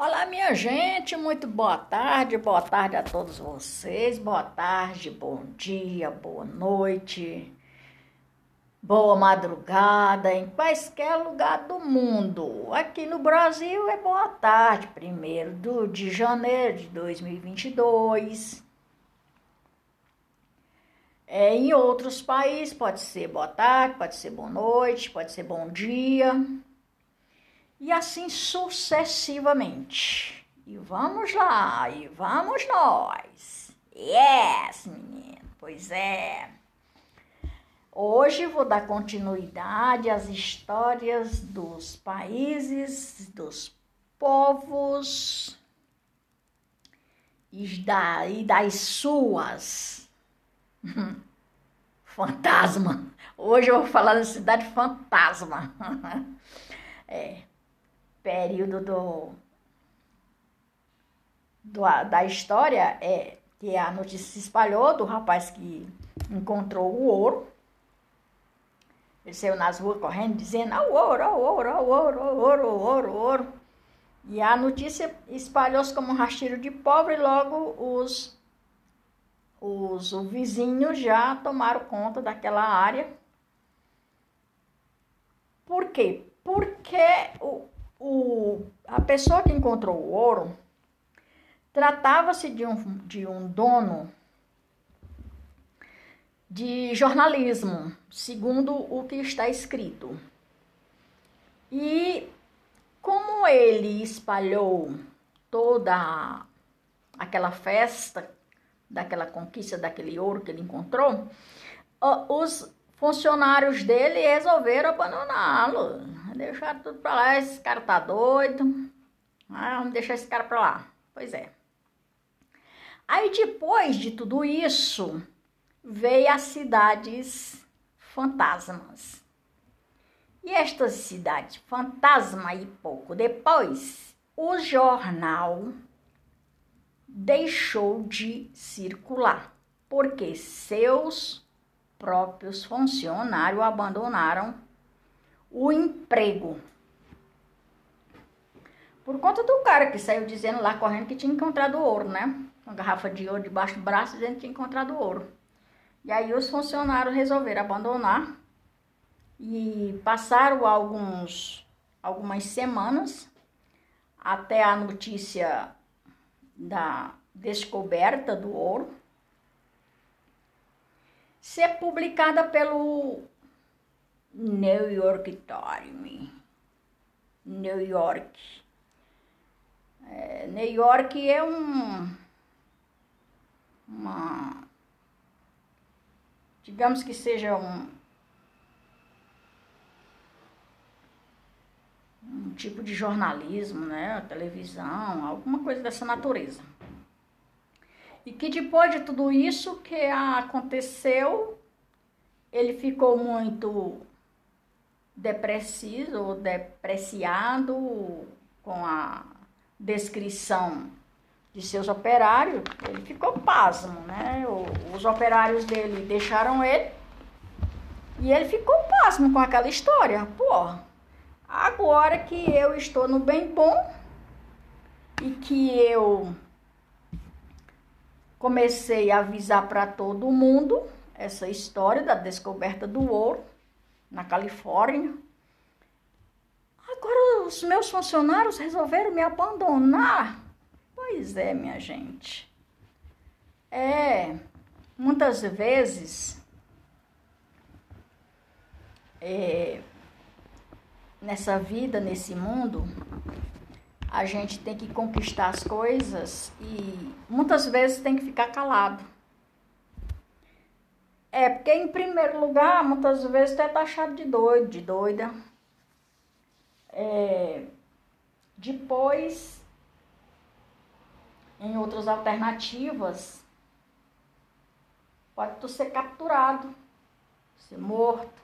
Olá, minha gente, muito boa tarde, boa tarde a todos vocês, boa tarde, bom dia, boa noite, boa madrugada, em quaisquer lugar do mundo. Aqui no Brasil é boa tarde, primeiro de janeiro de 2022. É, em outros países pode ser boa tarde, pode ser boa noite, pode ser bom dia e assim sucessivamente. E vamos lá, e vamos nós. Yes, menino, pois é. Hoje vou dar continuidade às histórias dos países, dos povos e, da, e das suas. Fantasma. Hoje eu vou falar da cidade fantasma. é período do, do, da história é que a notícia se espalhou do rapaz que encontrou o ouro. Ele saiu nas ruas correndo dizendo: ah, o ouro, o ouro, o ouro, o ouro, o ouro, o ouro. E a notícia espalhou-se como um rastilho de pobre e logo os, os, os vizinhos já tomaram conta daquela área. Por quê? Porque o, o, a pessoa que encontrou o ouro tratava-se de um, de um dono de jornalismo, segundo o que está escrito. E como ele espalhou toda aquela festa, daquela conquista daquele ouro que ele encontrou, os funcionários dele resolveram abandoná-lo. Deixaram tudo pra lá, esse cara tá doido. Ah, vamos deixar esse cara pra lá. Pois é. Aí depois de tudo isso, veio as cidades fantasmas. E estas cidades fantasma e pouco depois, o jornal deixou de circular, porque seus próprios funcionários abandonaram o emprego. Por conta do cara que saiu dizendo lá correndo que tinha encontrado ouro, né? Uma garrafa de ouro debaixo do braço dizendo que tinha encontrado ouro. E aí os funcionários resolveram abandonar e passaram alguns algumas semanas até a notícia da descoberta do ouro ser publicada pelo New York Times. New York. É, New York é um. Uma. Digamos que seja um. Um tipo de jornalismo, né? Televisão, alguma coisa dessa natureza. E que depois de tudo isso que aconteceu, ele ficou muito depressivo, depreciado com a descrição de seus operários, ele ficou pasmo, né? Os operários dele deixaram ele e ele ficou pasmo com aquela história. Pô, agora que eu estou no bem bom e que eu comecei a avisar para todo mundo essa história da descoberta do ouro na Califórnia. Agora os meus funcionários resolveram me abandonar. Pois é, minha gente. É, muitas vezes é, nessa vida, nesse mundo, a gente tem que conquistar as coisas e muitas vezes tem que ficar calado. É, porque em primeiro lugar, muitas vezes tu é taxado de doido, de doida. É, depois, em outras alternativas, pode tu ser capturado, ser morto.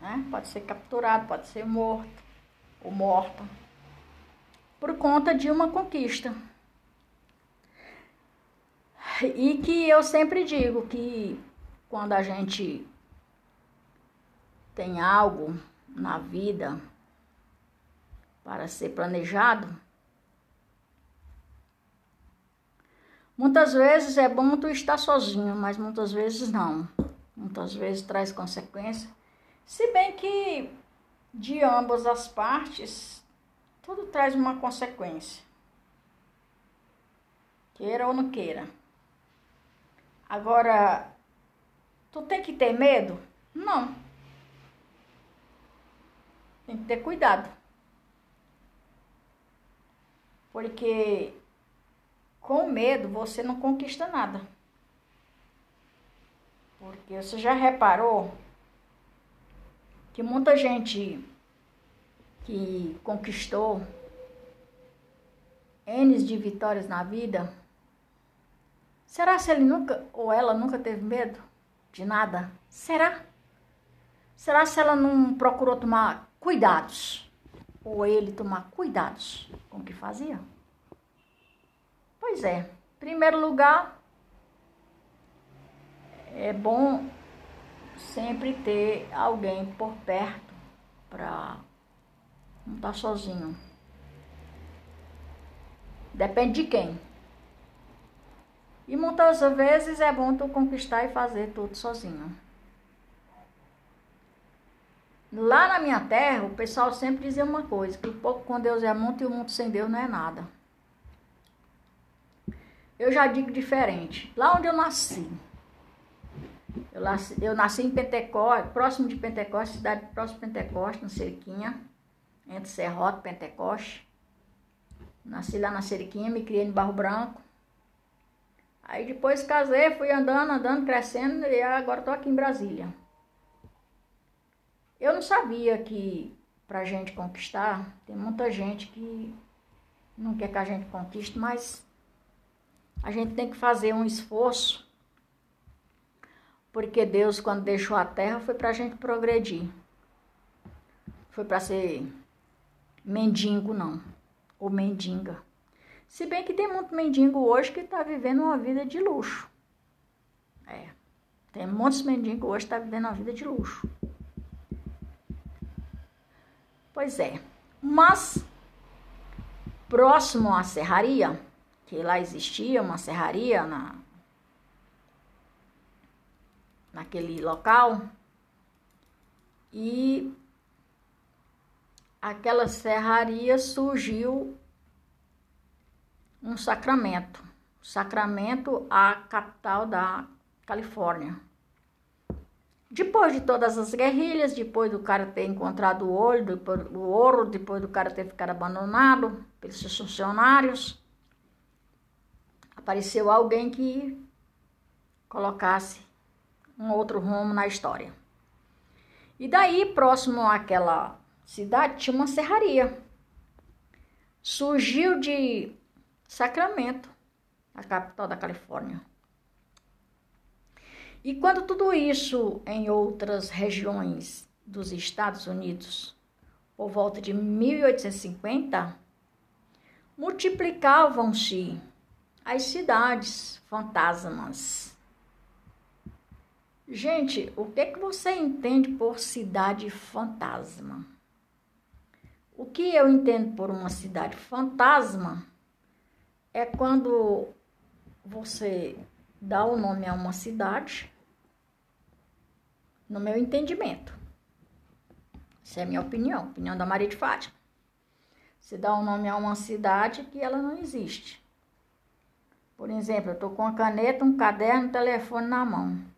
Né? Pode ser capturado, pode ser morto ou morta por conta de uma conquista. E que eu sempre digo que quando a gente tem algo na vida para ser planejado, muitas vezes é bom tu estar sozinho, mas muitas vezes não. Muitas vezes traz consequência. Se bem que de ambas as partes, tudo traz uma consequência. Queira ou não queira. Agora, tu tem que ter medo? Não. Tem que ter cuidado. Porque com medo você não conquista nada. Porque você já reparou que muita gente que conquistou N de vitórias na vida, será se ele nunca ou ela nunca teve medo de nada? Será? Será se ela não procurou tomar cuidados? Ou ele tomar cuidados com o que fazia? Pois é, em primeiro lugar, é bom sempre ter alguém por perto para não tá sozinho. Depende de quem. E muitas vezes é bom tu conquistar e fazer tudo sozinho. Lá na minha terra, o pessoal sempre dizia uma coisa, que o pouco com Deus é muito e o muito sem Deus não é nada. Eu já digo diferente. Lá onde eu nasci, eu nasci, eu nasci em Pentecoste, próximo de Pentecoste, cidade próximo de Pentecoste, na Seriquinha, entre Serrota e Pentecoste. Nasci lá na Seriquinha, me criei no Barro Branco. Aí depois casei, fui andando, andando, crescendo e agora tô aqui em Brasília. Eu não sabia que pra gente conquistar, tem muita gente que não quer que a gente conquiste, mas a gente tem que fazer um esforço porque Deus, quando deixou a terra, foi para a gente progredir. Foi para ser mendigo, não. Ou mendiga. Se bem que tem muito mendigo hoje que está vivendo uma vida de luxo. É. Tem muitos mendigos hoje que tá vivendo uma vida de luxo. Pois é. Mas, próximo à serraria, que lá existia uma serraria na, naquele local e aquela serraria surgiu um sacramento, Sacramento, a capital da Califórnia. Depois de todas as guerrilhas, depois do cara ter encontrado o olho, depois, o ouro, depois do cara ter ficado abandonado pelos seus funcionários, apareceu alguém que colocasse um outro rumo na história. E daí, próximo àquela cidade, tinha uma serraria. Surgiu de Sacramento, a capital da Califórnia. E quando tudo isso em outras regiões dos Estados Unidos, por volta de 1850, multiplicavam-se as cidades fantasmas Gente, o que, que você entende por cidade fantasma? O que eu entendo por uma cidade fantasma é quando você dá o nome a uma cidade, no meu entendimento. Essa é a minha opinião, opinião da Maria de Fátima. Você dá o nome a uma cidade que ela não existe. Por exemplo, eu estou com a caneta, um caderno, um telefone na mão.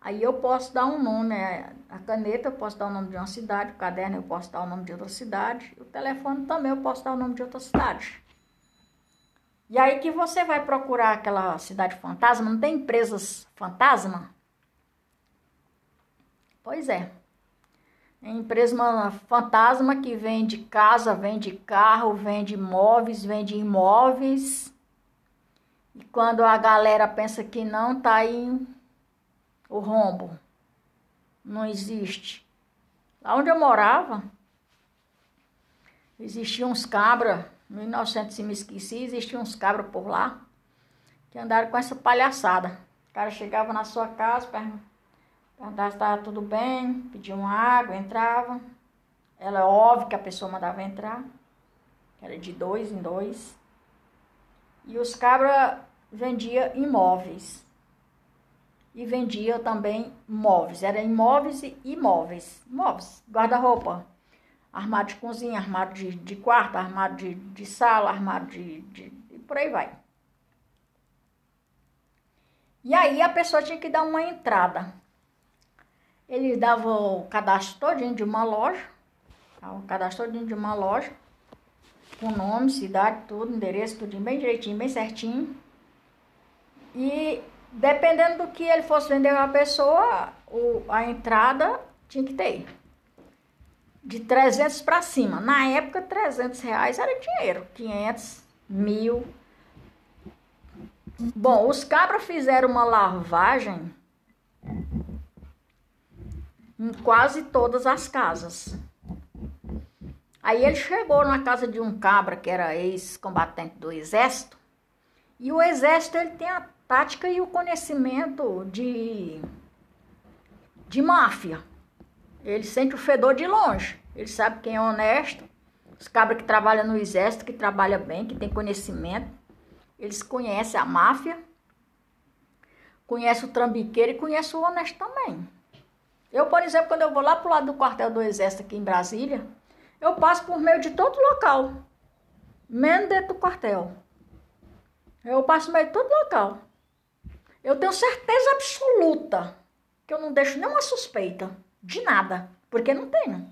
Aí eu posso dar um nome, é, a caneta eu posso dar o nome de uma cidade, o caderno eu posso dar o nome de outra cidade, o telefone também eu posso dar o nome de outra cidade. E aí que você vai procurar aquela cidade fantasma, não tem empresas fantasma? Pois é. Tem empresa fantasma que vende casa, vende carro, vende móveis, vende imóveis. E quando a galera pensa que não, tá aí o rombo. Não existe. Lá onde eu morava, existiam uns cabras, em 1900 me esqueci, existiam uns cabras por lá, que andaram com essa palhaçada. O cara chegava na sua casa, perguntava se estava tudo bem, pediam água, entrava. Ela é óbvio que a pessoa mandava entrar. Era de dois em dois. E os cabras vendia imóveis. E vendia também móveis. Era imóveis e imóveis. Móveis, guarda-roupa, armário de cozinha, armário de, de quarto, armário de, de sala, armário de, de. E por aí vai. E aí a pessoa tinha que dar uma entrada. Eles davam o cadastro todinho de uma loja. Tá? O cadastro todinho de uma loja. Com nome, cidade, tudo, endereço, tudo bem direitinho, bem certinho. E dependendo do que ele fosse vender a pessoa, o, a entrada tinha que ter. De 300 para cima. Na época, 300 reais era dinheiro. 500, mil. Bom, os cabras fizeram uma lavagem em quase todas as casas. Aí ele chegou na casa de um cabra que era ex-combatente do exército, e o exército ele tem a tática e o conhecimento de de máfia. Ele sente o fedor de longe. Ele sabe quem é honesto. Os cabras que trabalham no exército, que trabalha bem, que tem conhecimento, eles conhecem a máfia, conhecem o trambiqueiro e conhecem o honesto também. Eu, por exemplo, quando eu vou lá pro lado do quartel do exército aqui em Brasília, eu passo por meio de todo local, menos dentro do quartel. Eu passo meio de todo local. Eu tenho certeza absoluta que eu não deixo nenhuma suspeita de nada, porque não tenho.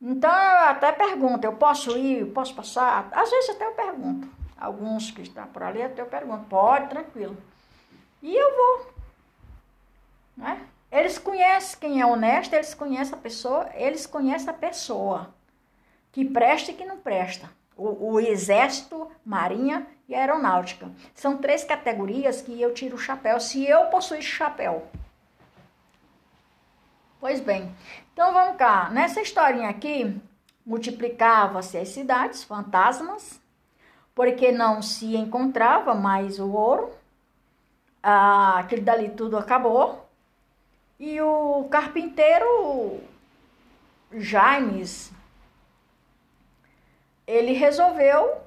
Então eu até pergunto, eu posso ir, posso passar? Às vezes até eu pergunto. Alguns que estão por ali até eu pergunto, pode, tranquilo. E eu vou. Né? Eles conhecem quem é honesto, eles conhecem a pessoa, eles conhecem a pessoa que presta e que não presta. O, o exército, marinha e aeronáutica. São três categorias que eu tiro o chapéu, se eu possuir chapéu. Pois bem, então vamos cá. Nessa historinha aqui, multiplicava-se as cidades, fantasmas, porque não se encontrava mais o ouro. Ah, aquele dali tudo acabou. E o carpinteiro Jaimes, ele resolveu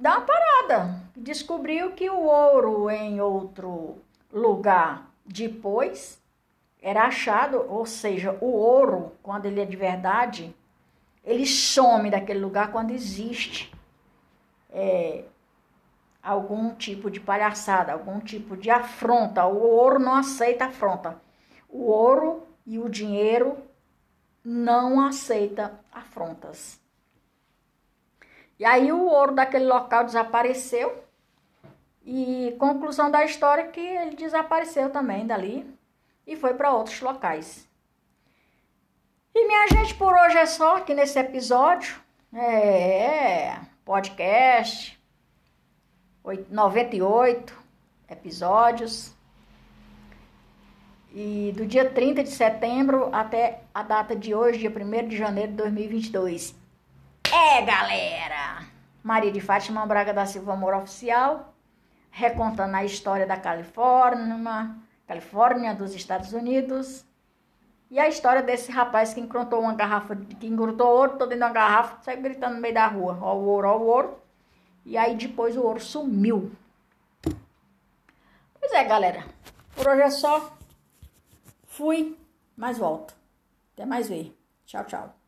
dar uma parada. Descobriu que o ouro em outro lugar depois era achado, ou seja, o ouro, quando ele é de verdade, ele some daquele lugar quando existe é, algum tipo de palhaçada, algum tipo de afronta. O ouro não aceita afronta. O ouro e o dinheiro não aceita afrontas. E aí o ouro daquele local desapareceu. E conclusão da história é que ele desapareceu também dali e foi para outros locais. E minha gente, por hoje é só aqui nesse episódio. É, podcast 98 episódios. E do dia 30 de setembro até a data de hoje, dia 1 de janeiro de 2022. É, galera! Maria de Fátima Braga da Silva Amor Oficial, recontando a história da Califórnia, Califórnia dos Estados Unidos. E a história desse rapaz que encontrou uma garrafa, que encontrou ouro, todo dentro de uma garrafa, saiu gritando no meio da rua, ó o ouro, ó o ouro. E aí depois o ouro sumiu. Pois é, galera. Por hoje é só. Fui, mas volto. Até mais ver. Tchau, tchau.